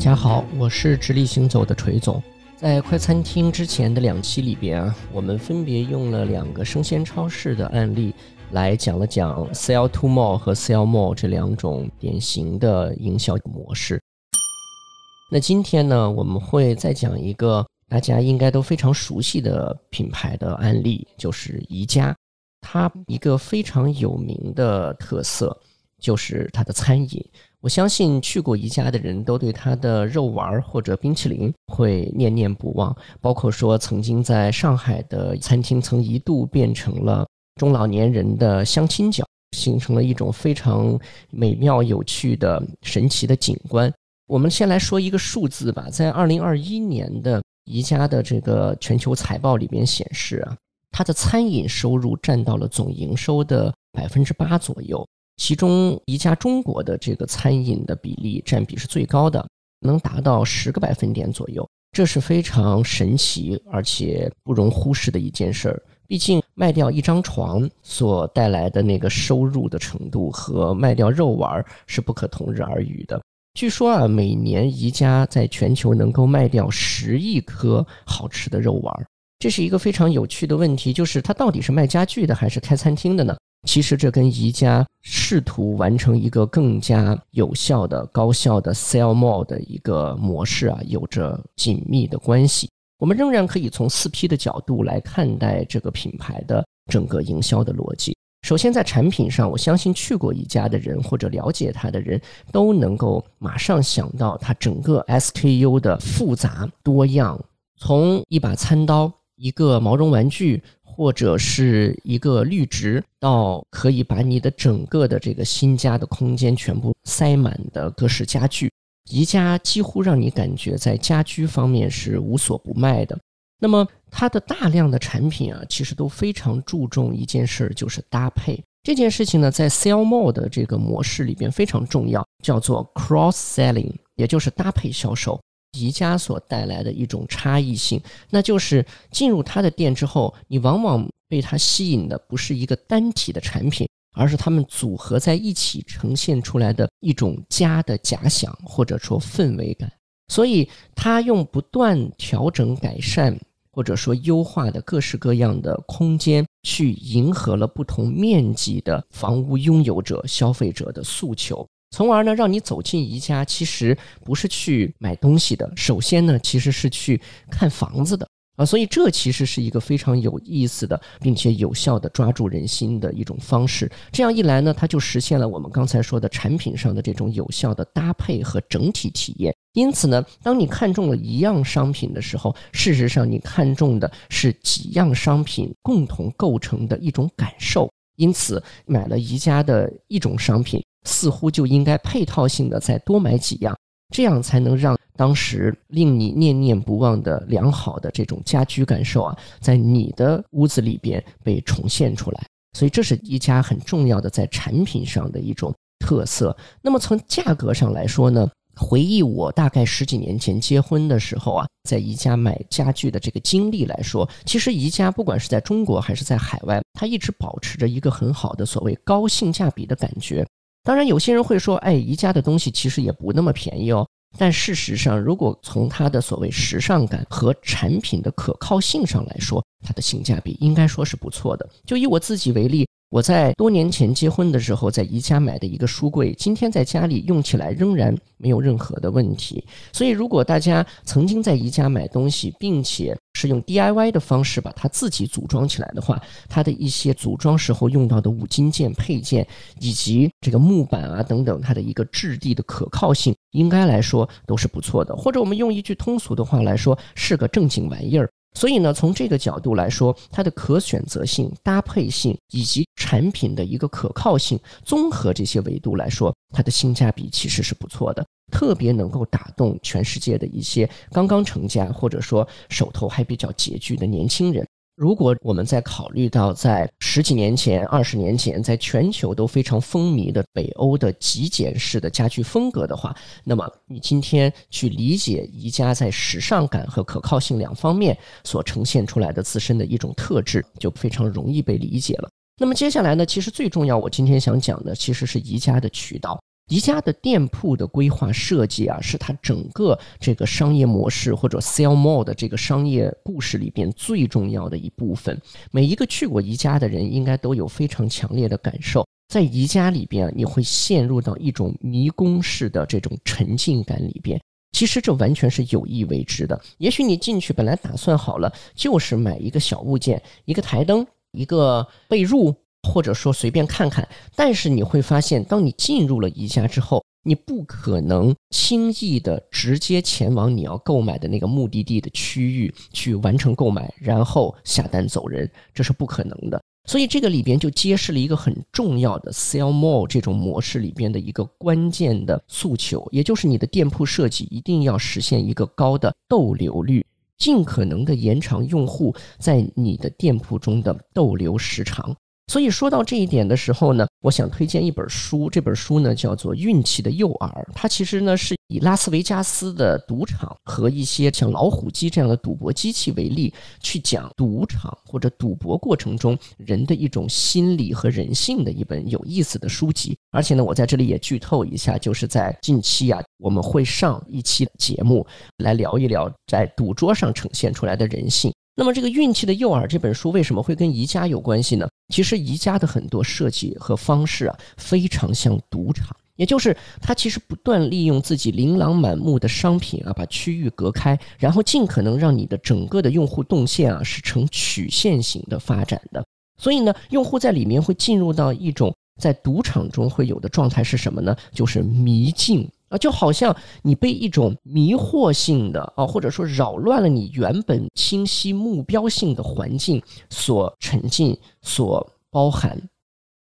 大家好，我是直立行走的锤总。在快餐厅之前的两期里边啊，我们分别用了两个生鲜超市的案例来讲了讲 sell to more 和 sell more 这两种典型的营销模式。那今天呢，我们会再讲一个大家应该都非常熟悉的品牌的案例，就是宜家。它一个非常有名的特色就是它的餐饮。我相信去过宜家的人都对它的肉丸或者冰淇淋会念念不忘，包括说曾经在上海的餐厅曾一度变成了中老年人的相亲角，形成了一种非常美妙有趣的神奇的景观。我们先来说一个数字吧，在二零二一年的宜家的这个全球财报里边显示啊，它的餐饮收入占到了总营收的百分之八左右。其中，宜家中国的这个餐饮的比例占比是最高的，能达到十个百分点左右，这是非常神奇而且不容忽视的一件事儿。毕竟，卖掉一张床所带来的那个收入的程度和卖掉肉丸是不可同日而语的。据说啊，每年宜家在全球能够卖掉十亿颗好吃的肉丸，这是一个非常有趣的问题，就是它到底是卖家具的还是开餐厅的呢？其实这跟宜家试图完成一个更加有效的、高效的 sell more 的一个模式啊，有着紧密的关系。我们仍然可以从四 P 的角度来看待这个品牌的整个营销的逻辑。首先，在产品上，我相信去过宜家的人或者了解它的人都能够马上想到它整个 SKU 的复杂多样，从一把餐刀、一个毛绒玩具。或者是一个绿植，到可以把你的整个的这个新家的空间全部塞满的各式家具，宜家几乎让你感觉在家居方面是无所不卖的。那么它的大量的产品啊，其实都非常注重一件事儿，就是搭配这件事情呢，在 sell more 的这个模式里边非常重要，叫做 cross selling，也就是搭配销售。宜家所带来的一种差异性，那就是进入他的店之后，你往往被他吸引的不是一个单体的产品，而是他们组合在一起呈现出来的一种家的假想或者说氛围感。所以，他用不断调整、改善或者说优化的各式各样的空间，去迎合了不同面积的房屋拥有者、消费者的诉求。从而呢，让你走进宜家，其实不是去买东西的，首先呢，其实是去看房子的啊，所以这其实是一个非常有意思的，并且有效的抓住人心的一种方式。这样一来呢，它就实现了我们刚才说的产品上的这种有效的搭配和整体体验。因此呢，当你看中了一样商品的时候，事实上你看中的是几样商品共同构成的一种感受。因此，买了宜家的一种商品。似乎就应该配套性的再多买几样，这样才能让当时令你念念不忘的良好的这种家居感受啊，在你的屋子里边被重现出来。所以这是一家很重要的在产品上的一种特色。那么从价格上来说呢？回忆我大概十几年前结婚的时候啊，在宜家买家具的这个经历来说，其实宜家不管是在中国还是在海外，它一直保持着一个很好的所谓高性价比的感觉。当然，有些人会说：“哎，宜家的东西其实也不那么便宜哦。”但事实上，如果从它的所谓时尚感和产品的可靠性上来说，它的性价比应该说是不错的。就以我自己为例。我在多年前结婚的时候，在宜家买的一个书柜，今天在家里用起来仍然没有任何的问题。所以，如果大家曾经在宜家买东西，并且是用 DIY 的方式把它自己组装起来的话，它的一些组装时候用到的五金件配件，以及这个木板啊等等，它的一个质地的可靠性，应该来说都是不错的。或者我们用一句通俗的话来说，是个正经玩意儿。所以呢，从这个角度来说，它的可选择性、搭配性以及产品的一个可靠性，综合这些维度来说，它的性价比其实是不错的，特别能够打动全世界的一些刚刚成家或者说手头还比较拮据的年轻人。如果我们在考虑到在十几年前、二十年前，在全球都非常风靡的北欧的极简式的家具风格的话，那么你今天去理解宜家在时尚感和可靠性两方面所呈现出来的自身的一种特质，就非常容易被理解了。那么接下来呢，其实最重要，我今天想讲的其实是宜家的渠道。宜家的店铺的规划设计啊，是它整个这个商业模式或者 sell more 的这个商业故事里边最重要的一部分。每一个去过宜家的人，应该都有非常强烈的感受，在宜家里边，你会陷入到一种迷宫式的这种沉浸感里边。其实这完全是有意为之的。也许你进去本来打算好了，就是买一个小物件，一个台灯，一个被褥。或者说随便看看，但是你会发现，当你进入了宜家之后，你不可能轻易的直接前往你要购买的那个目的地的区域去完成购买，然后下单走人，这是不可能的。所以这个里边就揭示了一个很重要的 sell more 这种模式里边的一个关键的诉求，也就是你的店铺设计一定要实现一个高的逗留率，尽可能的延长用户在你的店铺中的逗留时长。所以说到这一点的时候呢，我想推荐一本书。这本书呢叫做《运气的诱饵》，它其实呢是以拉斯维加斯的赌场和一些像老虎机这样的赌博机器为例，去讲赌场或者赌博过程中人的一种心理和人性的一本有意思的书籍。而且呢，我在这里也剧透一下，就是在近期啊，我们会上一期节目来聊一聊在赌桌上呈现出来的人性。那么，这个《运气的诱饵》这本书为什么会跟宜家有关系呢？其实，宜家的很多设计和方式啊，非常像赌场，也就是它其实不断利用自己琳琅满目的商品啊，把区域隔开，然后尽可能让你的整个的用户动线啊是呈曲线型的发展的。所以呢，用户在里面会进入到一种在赌场中会有的状态是什么呢？就是迷境。啊，就好像你被一种迷惑性的啊，或者说扰乱了你原本清晰目标性的环境所沉浸、所包含，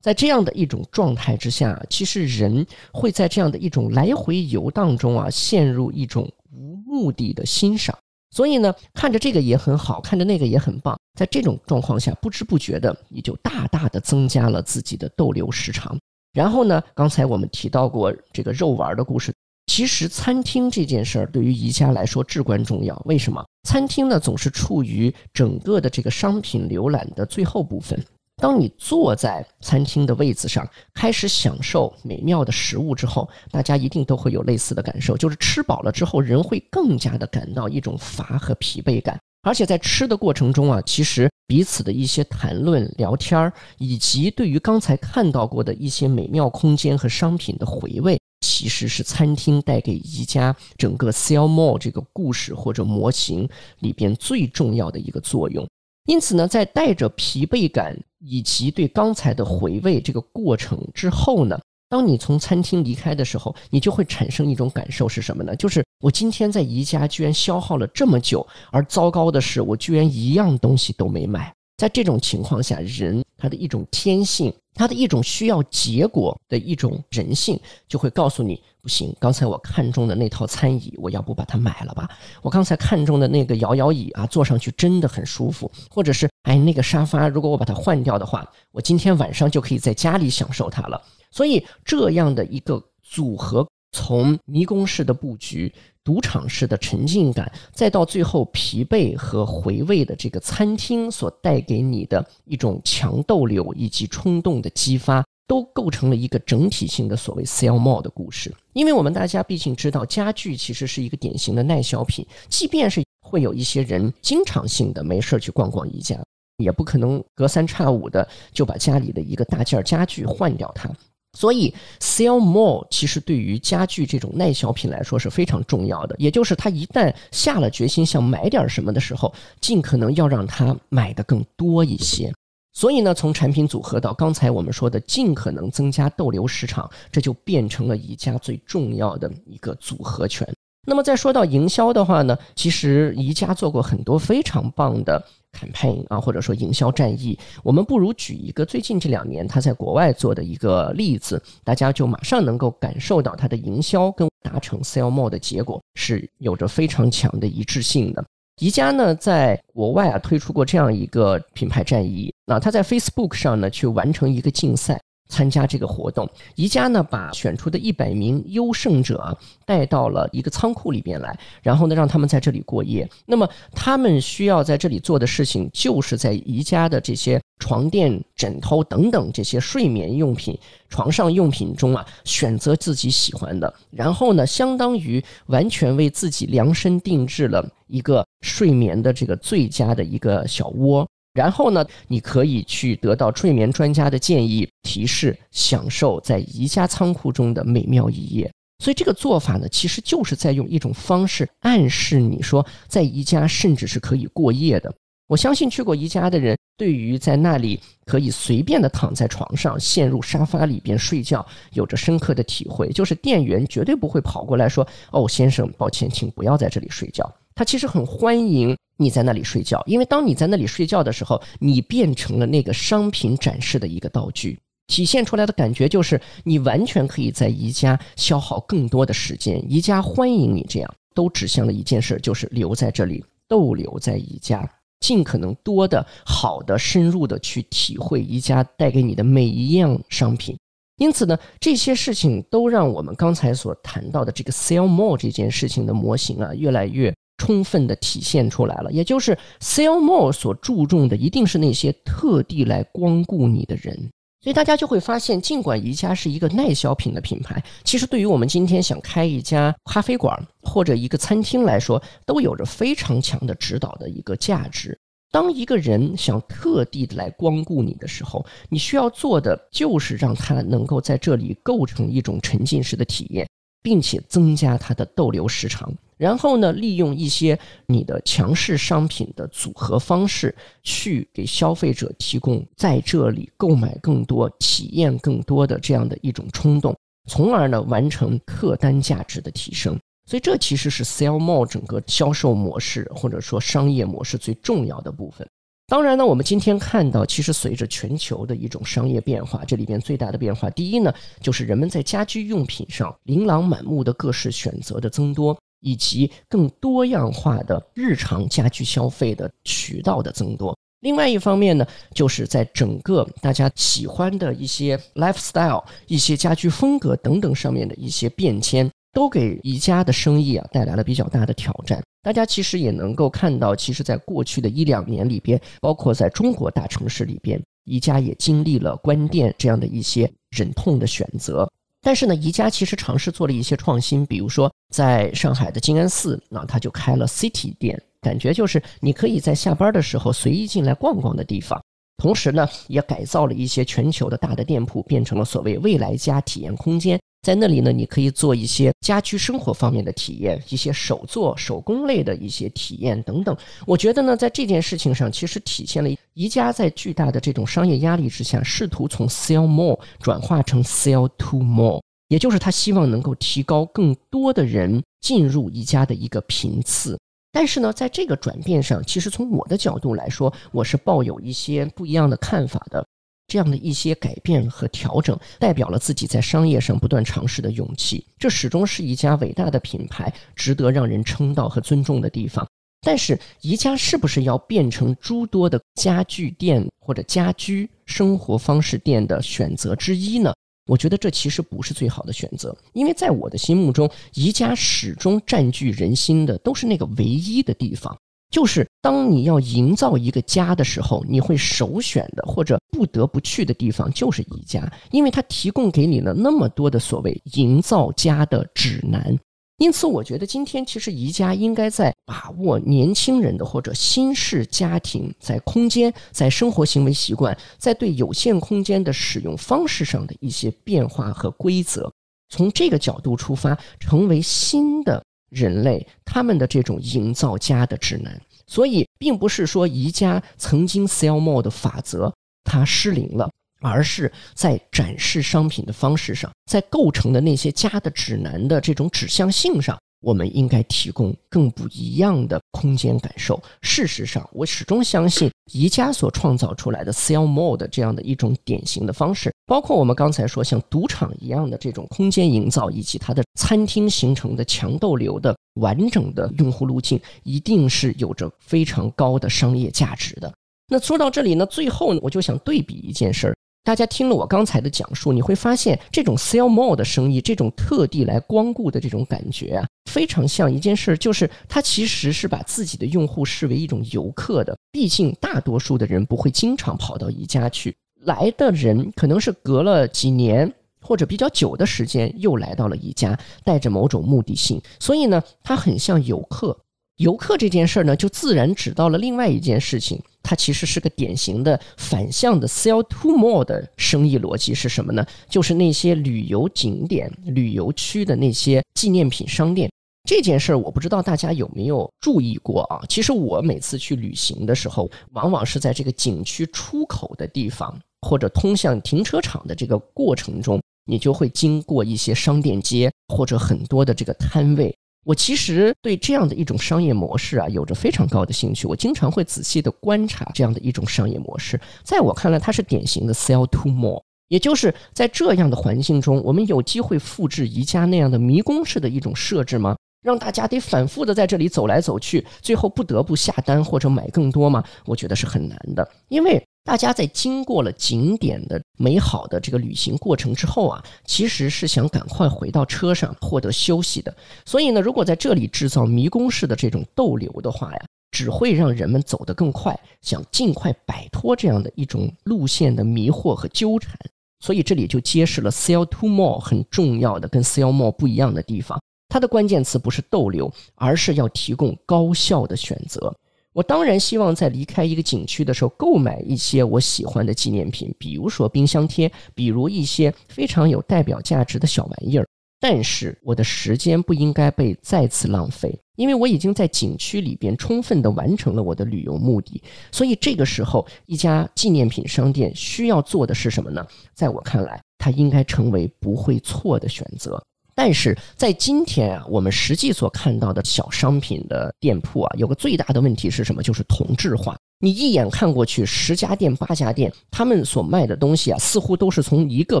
在这样的一种状态之下，其实人会在这样的一种来回游荡中啊，陷入一种无目的的欣赏。所以呢，看着这个也很好，看着那个也很棒，在这种状况下，不知不觉的你就大大的增加了自己的逗留时长。然后呢？刚才我们提到过这个肉丸的故事。其实餐厅这件事儿对于宜家来说至关重要。为什么？餐厅呢总是处于整个的这个商品浏览的最后部分。当你坐在餐厅的位子上，开始享受美妙的食物之后，大家一定都会有类似的感受，就是吃饱了之后，人会更加的感到一种乏和疲惫感。而且在吃的过程中啊，其实彼此的一些谈论、聊天儿，以及对于刚才看到过的一些美妙空间和商品的回味，其实是餐厅带给宜家整个 sell more 这个故事或者模型里边最重要的一个作用。因此呢，在带着疲惫感以及对刚才的回味这个过程之后呢。当你从餐厅离开的时候，你就会产生一种感受是什么呢？就是我今天在宜家居然消耗了这么久，而糟糕的是我居然一样东西都没买。在这种情况下，人他的一种天性，他的一种需要结果的一种人性，就会告诉你不行。刚才我看中的那套餐椅，我要不把它买了吧？我刚才看中的那个摇摇椅啊，坐上去真的很舒服。或者是哎，那个沙发，如果我把它换掉的话，我今天晚上就可以在家里享受它了。所以，这样的一个组合，从迷宫式的布局、赌场式的沉浸感，再到最后疲惫和回味的这个餐厅所带给你的一种强逗留以及冲动的激发，都构成了一个整体性的所谓 “sell more” 的故事。因为我们大家毕竟知道，家具其实是一个典型的耐销品，即便是会有一些人经常性的没事去逛逛宜家，也不可能隔三差五的就把家里的一个大件家具换掉它。所以，sell more 其实对于家具这种耐销品来说是非常重要的。也就是他一旦下了决心想买点什么的时候，尽可能要让他买的更多一些。所以呢，从产品组合到刚才我们说的尽可能增加逗留时长，这就变成了宜家最重要的一个组合拳。那么再说到营销的话呢，其实宜家做过很多非常棒的 campaign 啊，或者说营销战役。我们不如举一个最近这两年他在国外做的一个例子，大家就马上能够感受到它的营销跟达成 sell more 的结果是有着非常强的一致性的。宜家呢在国外啊推出过这样一个品牌战役，那他在 Facebook 上呢去完成一个竞赛。参加这个活动。宜家呢，把选出的一百名优胜者带到了一个仓库里边来，然后呢，让他们在这里过夜。那么他们需要在这里做的事情，就是在宜家的这些床垫、枕头等等这些睡眠用品、床上用品中啊，选择自己喜欢的，然后呢，相当于完全为自己量身定制了一个睡眠的这个最佳的一个小窝。然后呢，你可以去得到睡眠专家的建议提示，享受在宜家仓库中的美妙一夜。所以这个做法呢，其实就是在用一种方式暗示你说，在宜家甚至是可以过夜的。我相信去过宜家的人，对于在那里可以随便的躺在床上，陷入沙发里边睡觉，有着深刻的体会。就是店员绝对不会跑过来说：“哦，先生，抱歉，请不要在这里睡觉。”他其实很欢迎你在那里睡觉，因为当你在那里睡觉的时候，你变成了那个商品展示的一个道具，体现出来的感觉就是你完全可以在宜家消耗更多的时间。宜家欢迎你这样，都指向了一件事，就是留在这里，逗留在宜家，尽可能多的好的、深入的去体会宜家带给你的每一样商品。因此呢，这些事情都让我们刚才所谈到的这个 sell more 这件事情的模型啊，越来越。充分的体现出来了，也就是 sell more 所注重的一定是那些特地来光顾你的人，所以大家就会发现，尽管宜家是一个耐销品的品牌，其实对于我们今天想开一家咖啡馆或者一个餐厅来说，都有着非常强的指导的一个价值。当一个人想特地来光顾你的时候，你需要做的就是让他能够在这里构成一种沉浸式的体验。并且增加它的逗留时长，然后呢，利用一些你的强势商品的组合方式，去给消费者提供在这里购买更多、体验更多的这样的一种冲动，从而呢，完成客单价值的提升。所以，这其实是 Sell More 整个销售模式或者说商业模式最重要的部分。当然呢，我们今天看到，其实随着全球的一种商业变化，这里边最大的变化，第一呢，就是人们在家居用品上琳琅满目的各式选择的增多，以及更多样化的日常家居消费的渠道的增多。另外一方面呢，就是在整个大家喜欢的一些 lifestyle、一些家居风格等等上面的一些变迁。都给宜家的生意啊带来了比较大的挑战。大家其实也能够看到，其实，在过去的一两年里边，包括在中国大城市里边，宜家也经历了关店这样的一些忍痛的选择。但是呢，宜家其实尝试做了一些创新，比如说在上海的静安寺，那他就开了 City 店，感觉就是你可以在下班的时候随意进来逛逛的地方。同时呢，也改造了一些全球的大的店铺，变成了所谓未来家体验空间。在那里呢，你可以做一些家居生活方面的体验，一些手作手工类的一些体验等等。我觉得呢，在这件事情上，其实体现了宜家在巨大的这种商业压力之下，试图从 sell more 转化成 sell to more，也就是他希望能够提高更多的人进入宜家的一个频次。但是呢，在这个转变上，其实从我的角度来说，我是抱有一些不一样的看法的。这样的一些改变和调整，代表了自己在商业上不断尝试的勇气。这始终是一家伟大的品牌，值得让人称道和尊重的地方。但是，宜家是不是要变成诸多的家具店或者家居生活方式店的选择之一呢？我觉得这其实不是最好的选择，因为在我的心目中，宜家始终占据人心的都是那个唯一的地方。就是当你要营造一个家的时候，你会首选的或者不得不去的地方就是宜家，因为它提供给你了那么多的所谓营造家的指南。因此，我觉得今天其实宜家应该在把握年轻人的或者新式家庭在空间、在生活行为习惯、在对有限空间的使用方式上的一些变化和规则，从这个角度出发，成为新的。人类他们的这种营造家的指南，所以并不是说宜家曾经 sell more 的法则它失灵了，而是在展示商品的方式上，在构成的那些家的指南的这种指向性上。我们应该提供更不一样的空间感受。事实上，我始终相信宜家所创造出来的 sell more 的这样的一种典型的方式，包括我们刚才说像赌场一样的这种空间营造，以及它的餐厅形成的强逗留的完整的用户路径，一定是有着非常高的商业价值的。那说到这里呢，最后呢，我就想对比一件事儿。大家听了我刚才的讲述，你会发现这种 sell more 的生意，这种特地来光顾的这种感觉啊，非常像一件事，就是它其实是把自己的用户视为一种游客的。毕竟大多数的人不会经常跑到宜家去，来的人可能是隔了几年或者比较久的时间又来到了宜家，带着某种目的性，所以呢，它很像游客。游客这件事儿呢，就自然指到了另外一件事情。它其实是个典型的反向的 sell to more 的生意逻辑是什么呢？就是那些旅游景点、旅游区的那些纪念品商店。这件事儿我不知道大家有没有注意过啊？其实我每次去旅行的时候，往往是在这个景区出口的地方，或者通向停车场的这个过程中，你就会经过一些商店街或者很多的这个摊位。我其实对这样的一种商业模式啊，有着非常高的兴趣。我经常会仔细的观察这样的一种商业模式。在我看来，它是典型的 sell to more，也就是在这样的环境中，我们有机会复制宜家那样的迷宫式的一种设置吗？让大家得反复的在这里走来走去，最后不得不下单或者买更多吗？我觉得是很难的，因为。大家在经过了景点的美好的这个旅行过程之后啊，其实是想赶快回到车上获得休息的。所以呢，如果在这里制造迷宫式的这种逗留的话呀，只会让人们走得更快，想尽快摆脱这样的一种路线的迷惑和纠缠。所以这里就揭示了 sell to more 很重要的跟 sell more 不一样的地方。它的关键词不是逗留，而是要提供高效的选择。我当然希望在离开一个景区的时候购买一些我喜欢的纪念品，比如说冰箱贴，比如一些非常有代表价值的小玩意儿。但是我的时间不应该被再次浪费，因为我已经在景区里边充分的完成了我的旅游目的。所以这个时候，一家纪念品商店需要做的是什么呢？在我看来，它应该成为不会错的选择。但是在今天啊，我们实际所看到的小商品的店铺啊，有个最大的问题是什么？就是同质化。你一眼看过去，十家店、八家店，他们所卖的东西啊，似乎都是从一个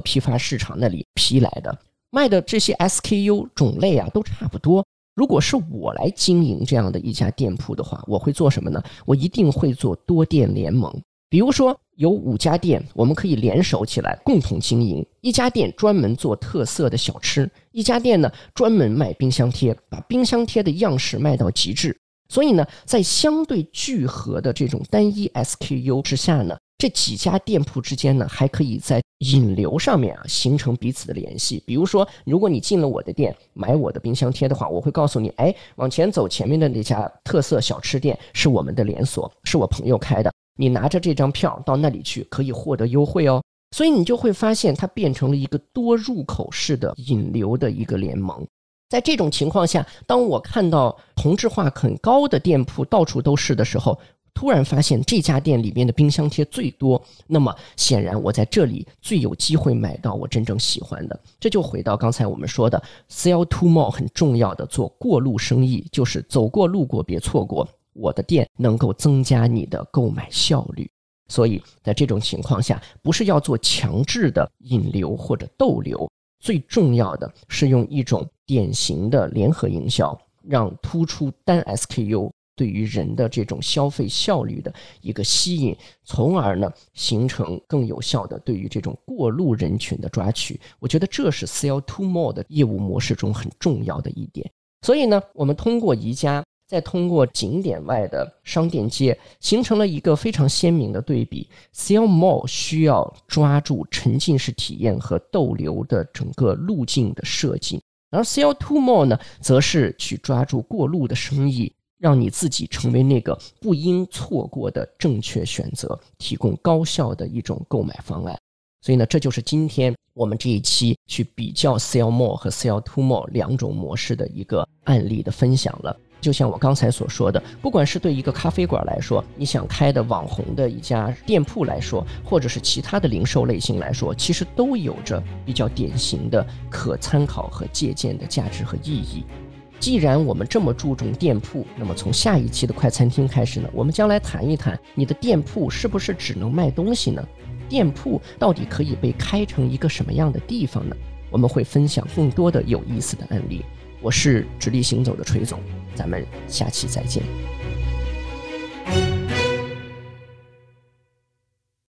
批发市场那里批来的，卖的这些 SKU 种类啊，都差不多。如果是我来经营这样的一家店铺的话，我会做什么呢？我一定会做多店联盟。比如说，有五家店，我们可以联手起来共同经营。一家店专门做特色的小吃，一家店呢专门卖冰箱贴，把冰箱贴的样式卖到极致。所以呢，在相对聚合的这种单一 SKU 之下呢，这几家店铺之间呢，还可以在引流上面啊形成彼此的联系。比如说，如果你进了我的店买我的冰箱贴的话，我会告诉你，哎，往前走，前面的那家特色小吃店是我们的连锁，是我朋友开的。你拿着这张票到那里去，可以获得优惠哦。所以你就会发现，它变成了一个多入口式的引流的一个联盟。在这种情况下，当我看到同质化很高的店铺到处都是的时候，突然发现这家店里面的冰箱贴最多，那么显然我在这里最有机会买到我真正喜欢的。这就回到刚才我们说的 “sell to more” 很重要的做过路生意，就是走过路过别错过。我的店能够增加你的购买效率，所以在这种情况下，不是要做强制的引流或者逗留，最重要的是用一种典型的联合营销，让突出单 SKU 对于人的这种消费效率的一个吸引，从而呢形成更有效的对于这种过路人群的抓取。我觉得这是 Sell to More 的业务模式中很重要的一点。所以呢，我们通过宜家。再通过景点外的商店街，形成了一个非常鲜明的对比。Sell More 需要抓住沉浸式体验和逗留的整个路径的设计，而 Sell To More 呢，则是去抓住过路的生意，让你自己成为那个不应错过的正确选择，提供高效的一种购买方案。所以呢，这就是今天我们这一期去比较 Sell More 和 Sell To More 两种模式的一个案例的分享了。就像我刚才所说的，不管是对一个咖啡馆来说，你想开的网红的一家店铺来说，或者是其他的零售类型来说，其实都有着比较典型的可参考和借鉴的价值和意义。既然我们这么注重店铺，那么从下一期的快餐厅开始呢，我们将来谈一谈你的店铺是不是只能卖东西呢？店铺到底可以被开成一个什么样的地方呢？我们会分享更多的有意思的案例。我是直立行走的锤总。咱们下期再见。